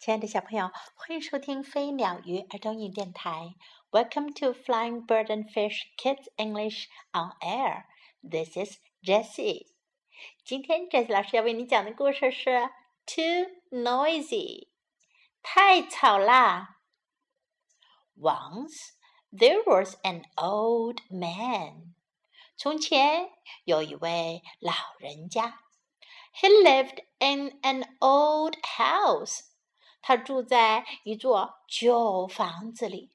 亲爱的小朋友，欢迎收听飞鸟鱼儿童英语电台。Welcome to Flying Bird and Fish Kids English on Air. This is Jessie. 今天 Jessie 老师要为你讲的故事是 Too Noisy，太吵啦。Once there was an old man. 从前有一位老人家。He lived in an old house. 他住在一座旧房子里。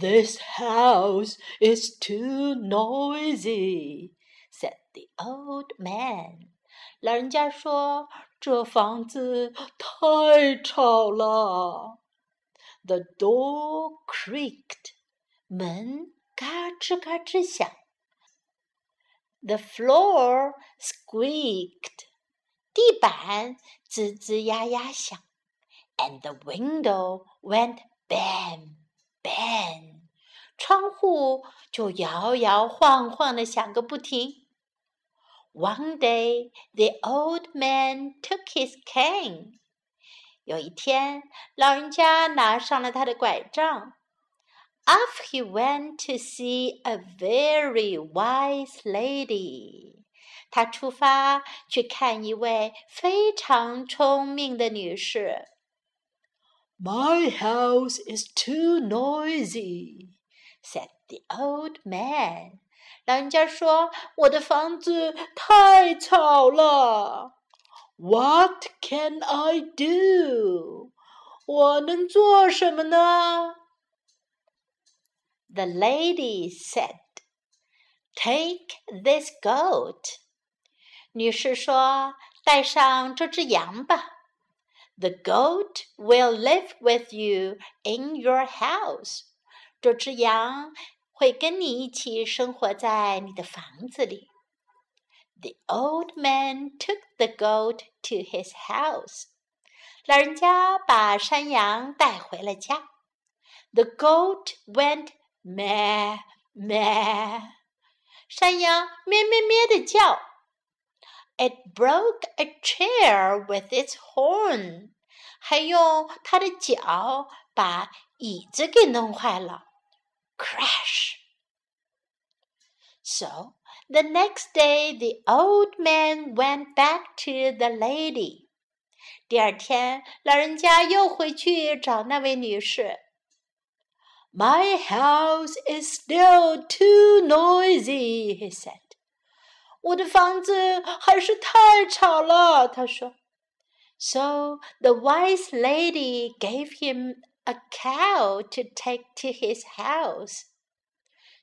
This house is too noisy," said the old man. 老人家说：“这房子太吵了。” The door creaked. 门嘎吱嘎吱响。The floor squeaked. 地板吱吱呀呀响，and the window went bang bang，窗户就摇摇晃晃的响个不停。One day the old man took his cane。有一天，老人家拿上了他的拐杖。Off he went to see a very wise lady。 他出发去看一位非常聪明的女士。My house is too noisy," said the old man. 老人家说：“我的房子太吵了。” What can I do? 我能做什么呢？The lady said, "Take this goat." 女士说：“带上这只羊吧。” The goat will live with you in your house。这只羊会跟你一起生活在你的房子里。The old man took the goat to his house。老人家把山羊带回了家。The goat went meh meh。山羊咩咩咩的叫。 It broke a chair with its horn，还用它的脚把椅子给弄坏了。Crash! So the next day, the old man went back to the lady. 第二天，老人家又回去找那位女士。My house is still too noisy, he said. 我的房子还是太吵了，他说。So the wise lady gave him a cow to take to his house。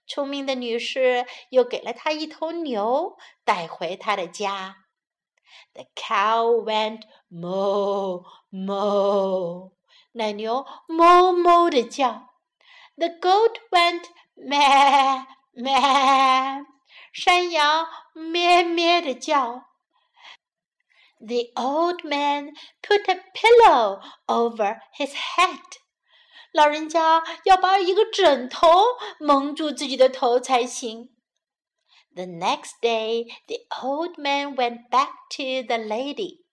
聪明的女士又给了他一头牛，带回他的家。The cow went moo moo，奶牛哞哞的叫。The goat went meh meh。 山羊咩咩的叫。The old man put a pillow over his head。老人家要把一个枕头蒙住自己的头才行。The next day, the old man went back to the lady。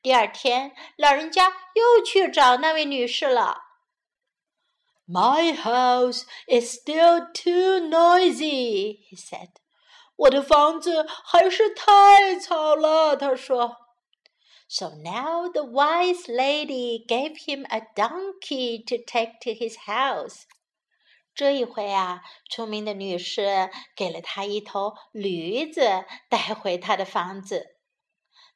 第二天，老人家又去找那位女士了。My house is still too noisy, he said. 我的房子还是太吵了，他说。So now the wise lady gave him a donkey to take to his house。这一回啊，聪明的女士给了他一头驴子，带回他的房子。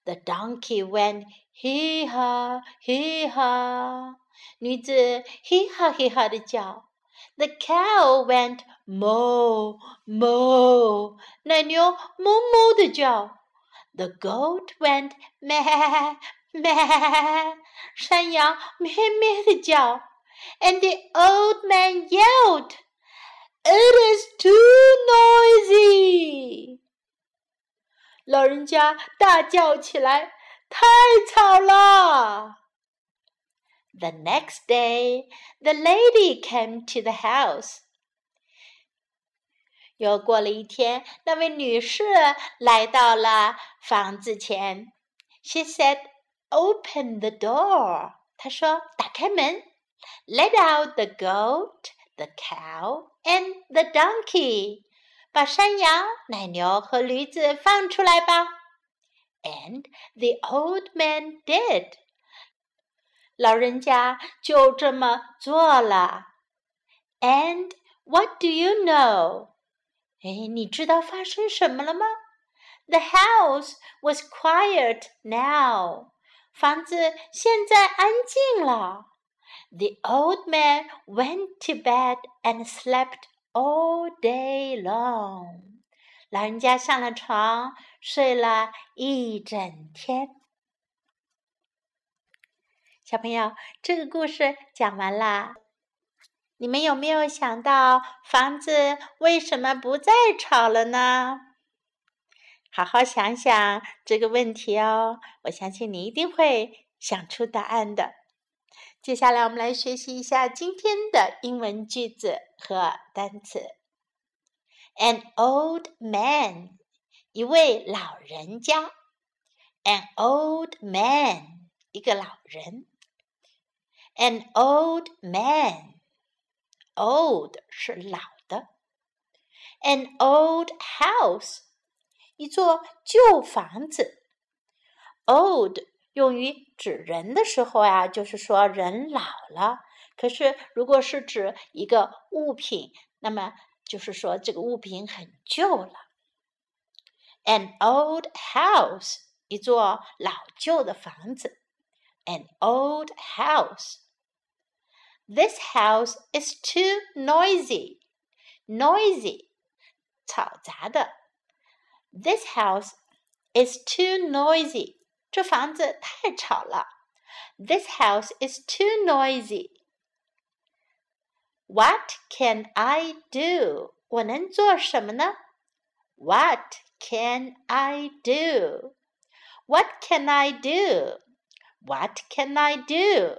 The donkey went hee ha hee ha，女子 hee ha hee ha 的叫。 The cow went moo moo，奶牛哞哞的叫。The goat went meh meh，山羊咩咩的叫。And the old man yelled, "It is too noisy!" 老人家大叫起来：“太吵了！” The next day, the lady came to the house. 又过了一天，那位女士来到了房子前。She said, open the door。他说：“打开门，Let out the goat, the cow, and the donkey。把山羊、奶牛和驴子放出来吧。” And the old man did。 老人家就这么做了。And what do you know？哎，你知道发生什么了吗？The house was quiet now。房子现在安静了。The old man went to bed and slept all day long. 老人家上了床，睡了一整天。 小朋友，这个故事讲完了。你们有没有想到房子为什么不再吵了呢？好好想想这个问题哦，我相信你一定会想出答案的。接下来，我们来学习一下今天的英文句子和单词。An old man，一位老人家。An old man，一个老人。An old man，old 是老的。An old house。一座旧房子，old 用于指人的时候呀，就是说人老了。可是如果是指一个物品，那么就是说这个物品很旧了。An old house，一座老旧的房子。An old house。 This house is too noisy. Noisy，嘈杂的。This house is too noisy. 这房子太吵了。This house is too noisy. What can I do? 我能做什么呢？What can I do? What can I do? What can I do?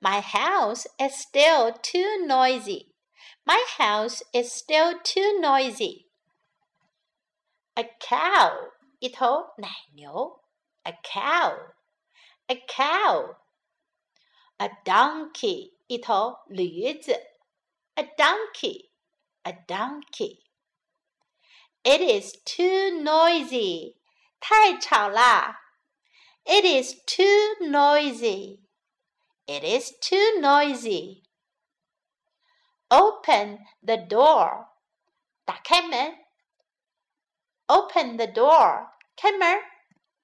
My house is still too noisy. My house is still too noisy. A cow，一头奶牛。A cow，a cow。A donkey，一头驴子。A donkey，a donkey。It is too noisy，太吵啦。It is too noisy. It is too noisy. Open the door. 打开门。Open the door，开门。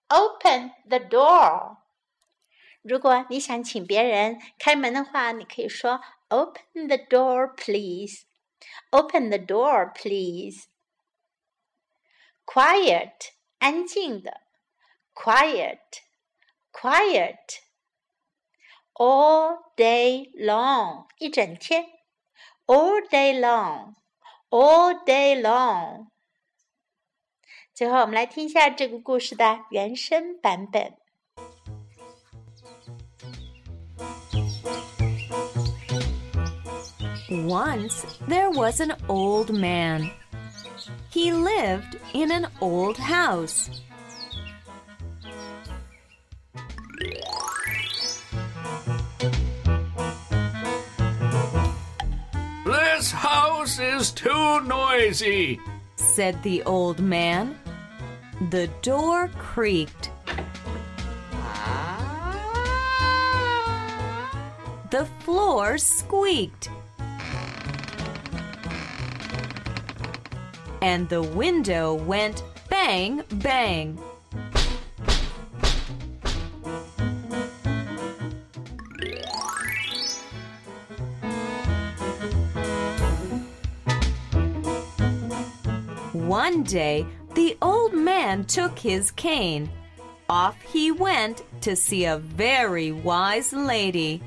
Open the door。如果你想请别人开门的话，你可以说 Open the door, please. Open the door, please. Quiet，安静的。Quiet, quiet. All day long，一整天。All day long, all day long. 最后，我们来听一下这个故事的原声版本。Once there was an old man. He lived in an old house. This house is too noisy, said the old man. The door creaked. The floor squeaked. And the window went bang, bang. One day, the old man took his cane. off he went to see a very wise lady.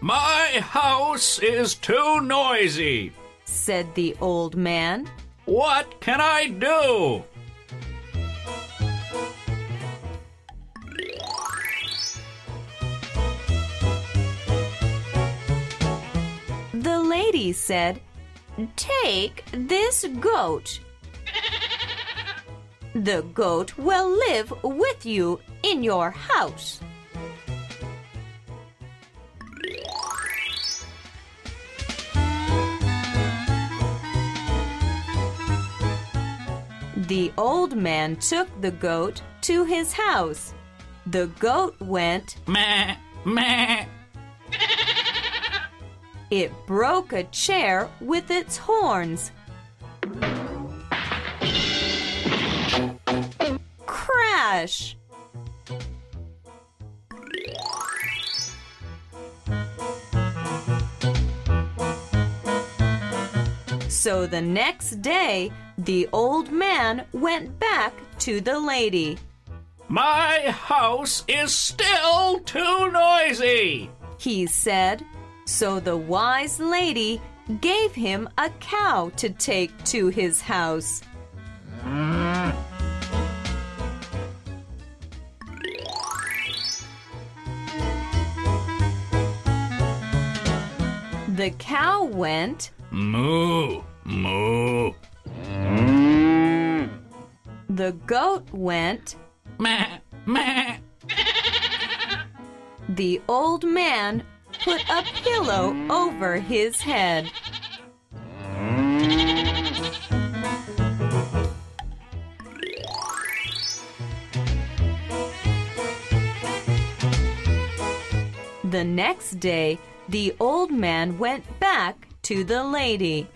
My house is too noisy. Said the old man. What can I do? The lady said, Take this goat. The goat will live with you in your house. The old man took the goat to his house. The goat went, Meh, meh. It broke a chair with its horns. So the next day, the old man went back to the lady. My house is still too noisy. He said. So the wise lady gave him a cow to take to his house. Hmm. The cow went, Moo, moo. the goat went, Meh, meh. the old man put a pillow over his head. The next day, the old man went back to the lady.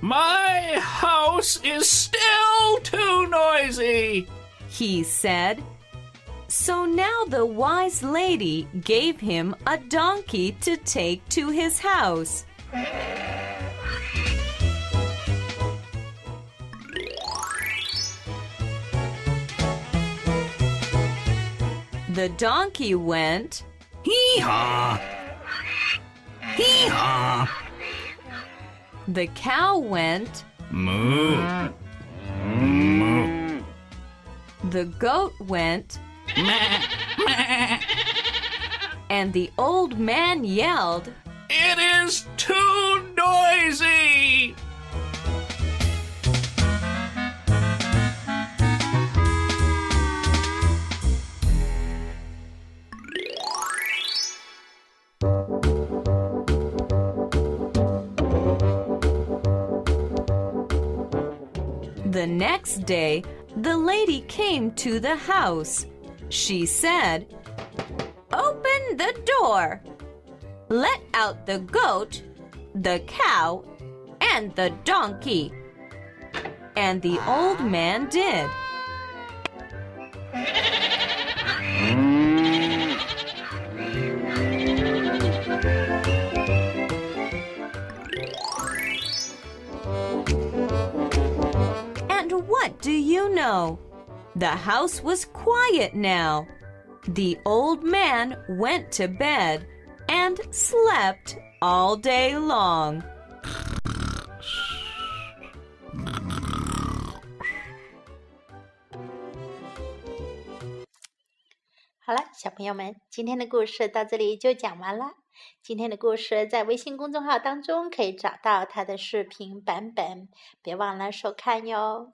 My house is still too noisy. He said. So now the wise lady gave him a donkey to take to his house. The donkey went, Hee haw. Hee haw. the cow went, Moo. Moo. the goat went, and the old man yelled, It is too noisy. Next day, the lady came to the house. She said, Open the door. Let out the goat, the cow, and the donkey. And the old man did. do you know? The house was quiet now. The old man went to bed and slept all day long. 好了，小朋友们，今天的故事到这里就讲完了。今天的故事在微信公众号当中可以找到它的视频版本，别忘了收看哟。